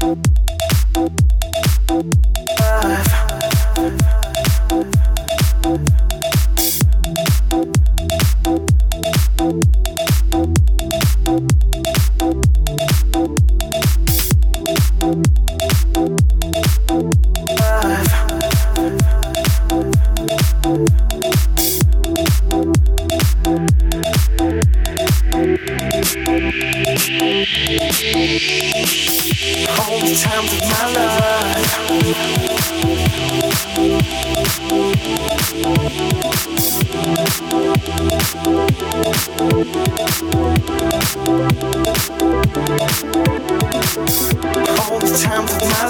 Thank times of my life. All the times of my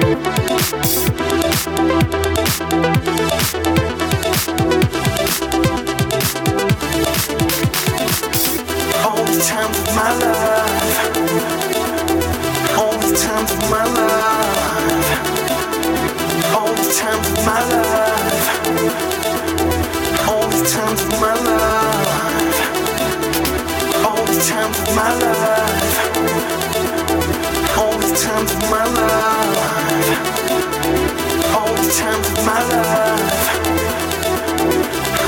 life. times of. All the times of my life. All the times of my life. All the times of my life.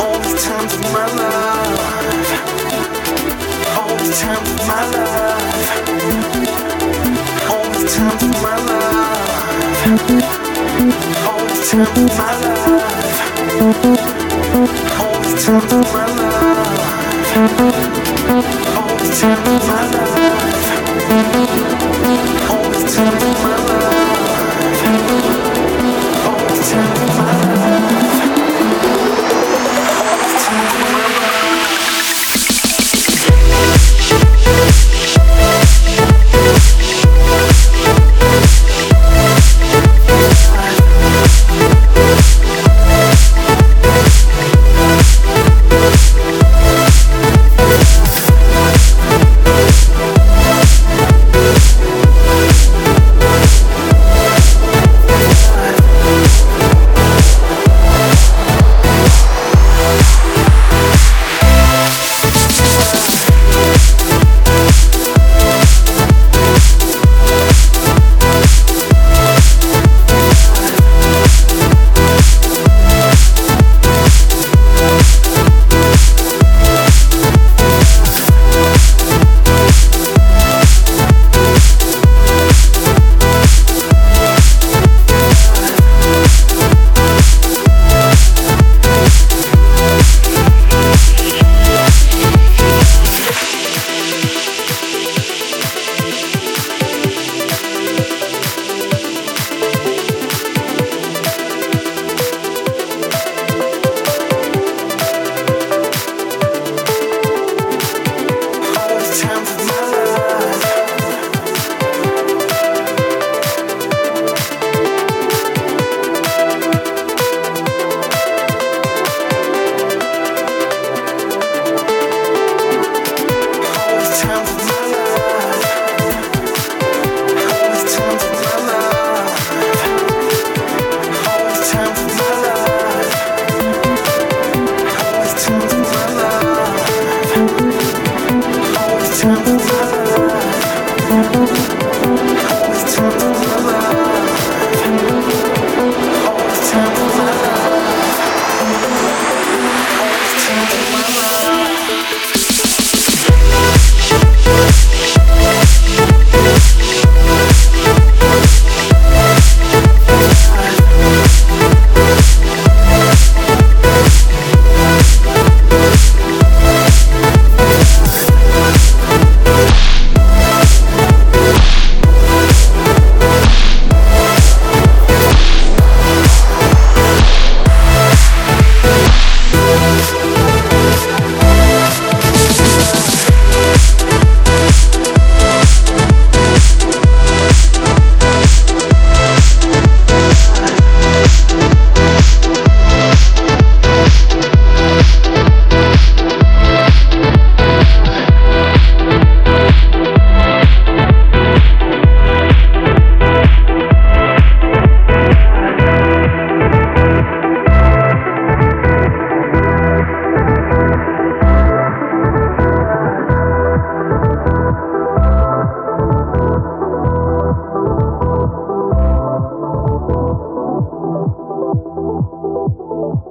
All the times of my life. All the times of my life. All the times of my life. All the times of my life my life. Oh, tell my life.